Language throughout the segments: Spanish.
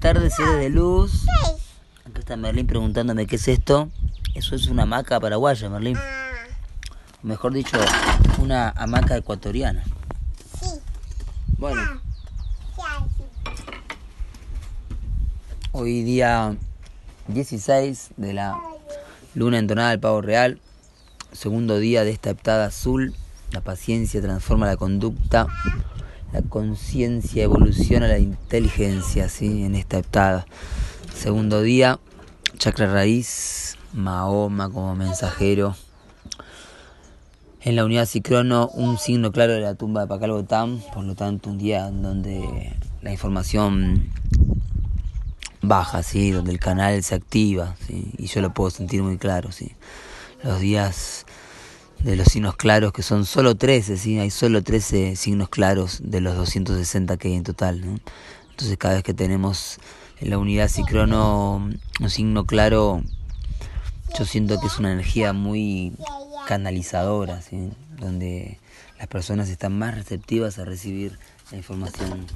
tardes, seres de luz. Acá está Merlín preguntándome qué es esto. Eso es una hamaca paraguaya, Merlín. O mejor dicho, una hamaca ecuatoriana. Sí. Bueno, sí. hoy día 16 de la luna entonada del pavo real. Segundo día de esta heptada azul. La paciencia transforma la conducta. La conciencia evoluciona la inteligencia, ¿sí? En esta heptada. Segundo día, chakra raíz, Mahoma como mensajero. En la unidad Cicrono, un signo claro de la tumba de Pacalbotán, por lo tanto, un día en donde la información baja, ¿sí? donde el canal se activa, ¿sí? y yo lo puedo sentir muy claro. ¿sí? Los días de los signos claros, que son solo 13, ¿sí? hay solo 13 signos claros de los 260 que hay en total. ¿no? Entonces cada vez que tenemos en la unidad Cicrono un signo claro, yo siento que es una energía muy canalizadora, ¿sí? donde las personas están más receptivas a recibir la información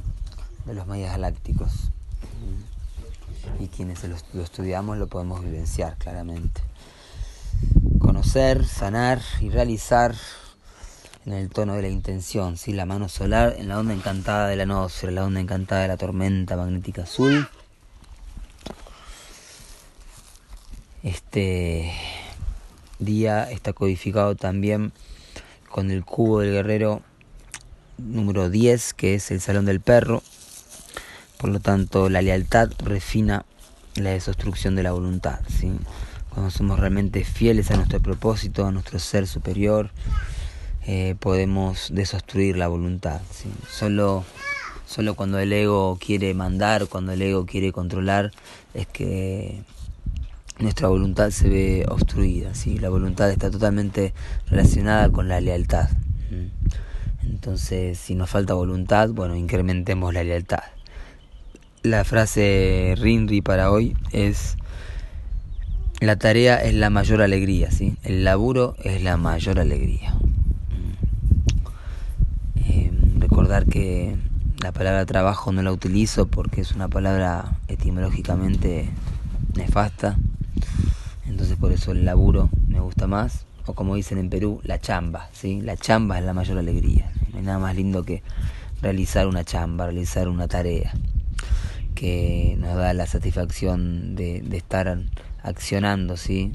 de los mayas galácticos. Y quienes lo, lo estudiamos lo podemos vivenciar claramente. Conocer, sanar y realizar en el tono de la intención, ¿sí? la mano solar en la onda encantada de la noósfera, la onda encantada de la tormenta magnética azul. Este día está codificado también con el cubo del guerrero número 10, que es el salón del perro. Por lo tanto, la lealtad refina la desobstrucción de la voluntad. ¿sí? Cuando somos realmente fieles a nuestro propósito, a nuestro ser superior, eh, podemos desobstruir la voluntad. Solo, solo cuando el ego quiere mandar, cuando el ego quiere controlar, es que nuestra voluntad se ve obstruida. La voluntad está totalmente relacionada con la lealtad. Entonces, si nos falta voluntad, bueno, incrementemos la lealtad. La frase Rinri para hoy es la tarea es la mayor alegría, ¿sí? El laburo es la mayor alegría. Eh, recordar que la palabra trabajo no la utilizo porque es una palabra etimológicamente nefasta. Entonces por eso el laburo me gusta más. O como dicen en Perú, la chamba, ¿sí? La chamba es la mayor alegría. No hay nada más lindo que realizar una chamba, realizar una tarea que nos da la satisfacción de, de estar accionando, ¿sí?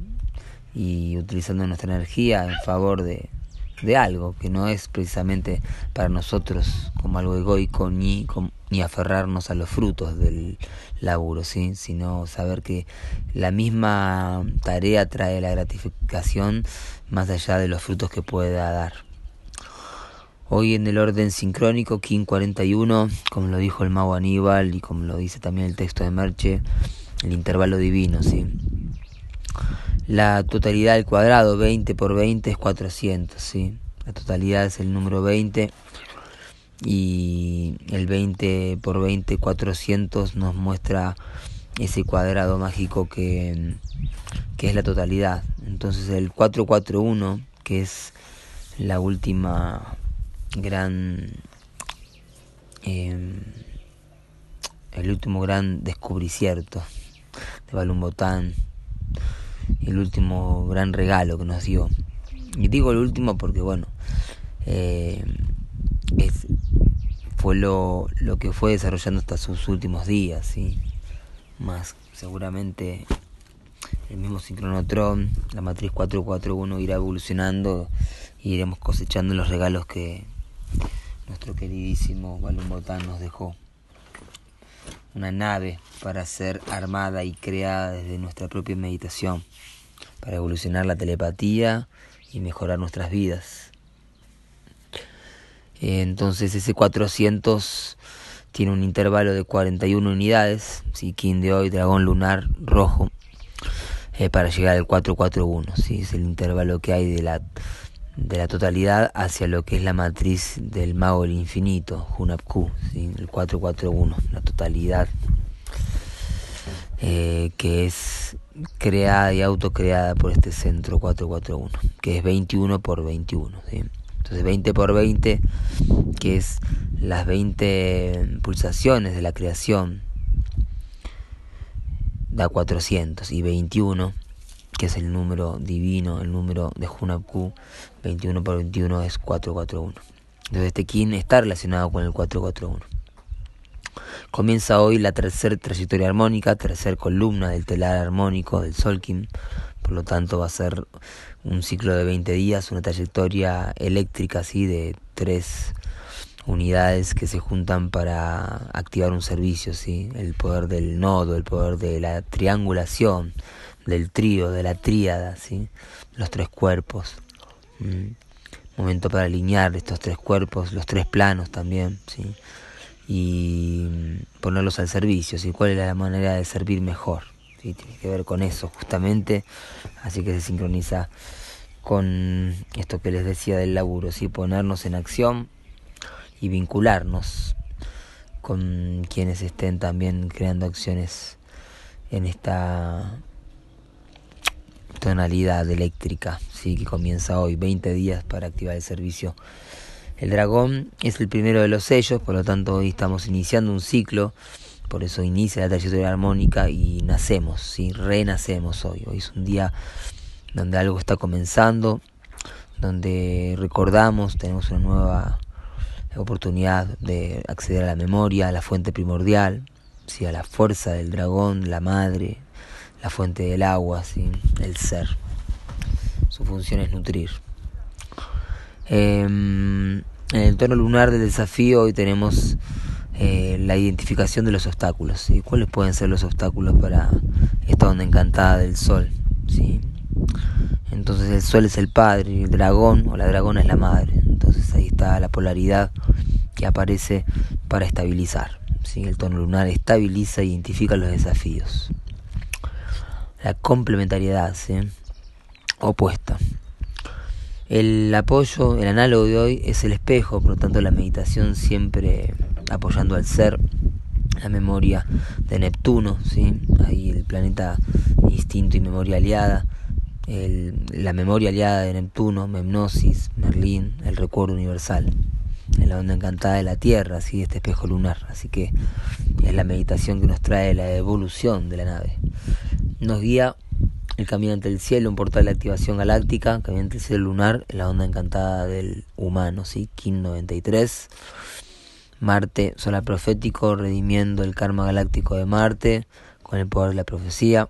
Y utilizando nuestra energía en favor de, de algo que no es precisamente para nosotros como algo egoico ni, com- ni aferrarnos a los frutos del laburo, ¿sí? sino saber que la misma tarea trae la gratificación más allá de los frutos que pueda dar. Hoy en el orden sincrónico, King 41, como lo dijo el mago Aníbal y como lo dice también el texto de Merche, el intervalo divino, ¿sí? La totalidad del cuadrado, 20 por 20 es 400, ¿sí? La totalidad es el número 20 y el 20 por 20, 400 nos muestra ese cuadrado mágico que, que es la totalidad. Entonces el 441, que es la última gran... eh, el último gran descubricierto de Balumbotán, el último gran regalo que nos dio. Y digo el último porque, bueno, eh, es, fue lo, lo que fue desarrollando hasta sus últimos días, ¿sí? Más seguramente el mismo sincronotrón, la matriz 441 irá evolucionando y iremos cosechando los regalos que nuestro queridísimo Balumbotán nos dejó. Una nave para ser armada y creada desde nuestra propia meditación, para evolucionar la telepatía y mejorar nuestras vidas. Entonces ese 400 tiene un intervalo de 41 unidades, ¿sí? King de hoy, dragón lunar rojo, eh, para llegar al 441, ¿sí? es el intervalo que hay de la, de la totalidad hacia lo que es la matriz del mago del infinito, Hunapku, ¿sí? el 441, la totalidad eh, que es creada y autocreada por este centro 441, que es 21 por 21. ¿sí? Entonces 20 por 20, que es las 20 pulsaciones de la creación, da 400 y 21 que es el número divino, el número de Hunapku, 21 por 21 es 441. Entonces este kin está relacionado con el 441. Comienza hoy la tercera trayectoria armónica, tercera columna del telar armónico del Solkin. Por lo tanto va a ser un ciclo de 20 días, una trayectoria eléctrica así de tres unidades que se juntan para activar un servicio, ¿sí? el poder del nodo, el poder de la triangulación, del trío, de la tríada, ¿sí? los tres cuerpos. Mm. Momento para alinear estos tres cuerpos, los tres planos también, ¿sí? y ponerlos al servicio, ¿sí? cuál es la manera de servir mejor. ¿sí? Tiene que ver con eso justamente, así que se sincroniza con esto que les decía del laburo, ¿sí? ponernos en acción y vincularnos con quienes estén también creando acciones en esta tonalidad eléctrica, sí, que comienza hoy, 20 días para activar el servicio. El dragón es el primero de los sellos, por lo tanto hoy estamos iniciando un ciclo, por eso inicia la trayectoria armónica y nacemos, ¿sí? renacemos hoy. Hoy es un día donde algo está comenzando, donde recordamos, tenemos una nueva oportunidad de acceder a la memoria, a la fuente primordial, ¿sí? a la fuerza del dragón, la madre, la fuente del agua, ¿sí? el ser. Su función es nutrir. Em, en el tono lunar del desafío hoy tenemos eh, la identificación de los obstáculos. ¿sí? ¿Cuáles pueden ser los obstáculos para esta onda encantada del sol? ¿sí? Entonces el sol es el padre y el dragón o la dragona es la madre. Entonces ahí está la polaridad que aparece para estabilizar. ¿sí? El tono lunar estabiliza e identifica los desafíos la complementariedad ¿sí? opuesta. El apoyo, el análogo de hoy es el espejo, por lo tanto la meditación siempre apoyando al ser, la memoria de Neptuno, ¿sí? ahí el planeta instinto y memoria aliada, el, la memoria aliada de Neptuno, Memnosis, Merlín, el recuerdo universal, en la onda encantada de la Tierra, ¿sí? este espejo lunar, así que es la meditación que nos trae la evolución de la nave nos guía el Caminante del Cielo, un portal de activación galáctica, Caminante del Cielo lunar, la onda encantada del humano, ¿sí? Kin 93. Marte, solar profético, redimiendo el karma galáctico de Marte con el poder de la profecía.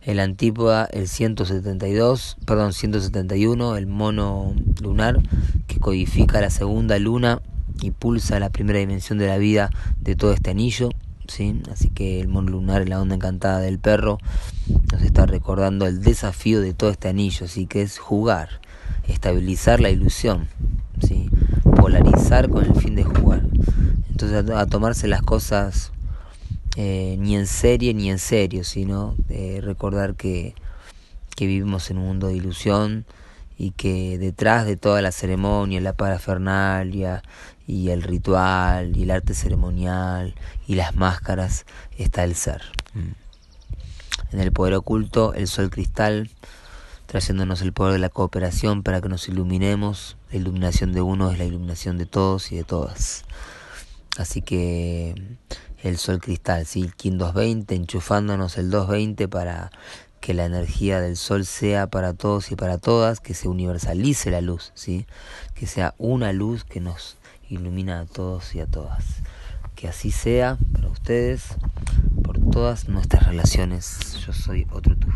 El antípoda, el 172, perdón, 171, el mono lunar, que codifica la segunda luna y pulsa la primera dimensión de la vida de todo este anillo. Así que el mono lunar, la onda encantada del perro, nos está recordando el desafío de todo este anillo, así que es jugar, estabilizar la ilusión, ¿sí? Polarizar con el fin de jugar. Entonces a, tomarse las cosas eh, ni en serie ni en serio, sino recordar que, que vivimos en un mundo de ilusión y que detrás de toda la ceremonia, la parafernalia y el ritual y el arte ceremonial y las máscaras está el ser. Mm. En el poder oculto, el sol cristal, trayéndonos el poder de la cooperación para que nos iluminemos. La iluminación de uno es la iluminación de todos y de todas. Así que el sol cristal, ¿sí? el King 220, enchufándonos el 220 para que la energía del sol sea para todos y para todas, que se universalice la luz, ¿sí? que sea una luz que nos ilumina a todos y a todas. Que así sea para ustedes, por todas nuestras relaciones. Yo soy otro tú.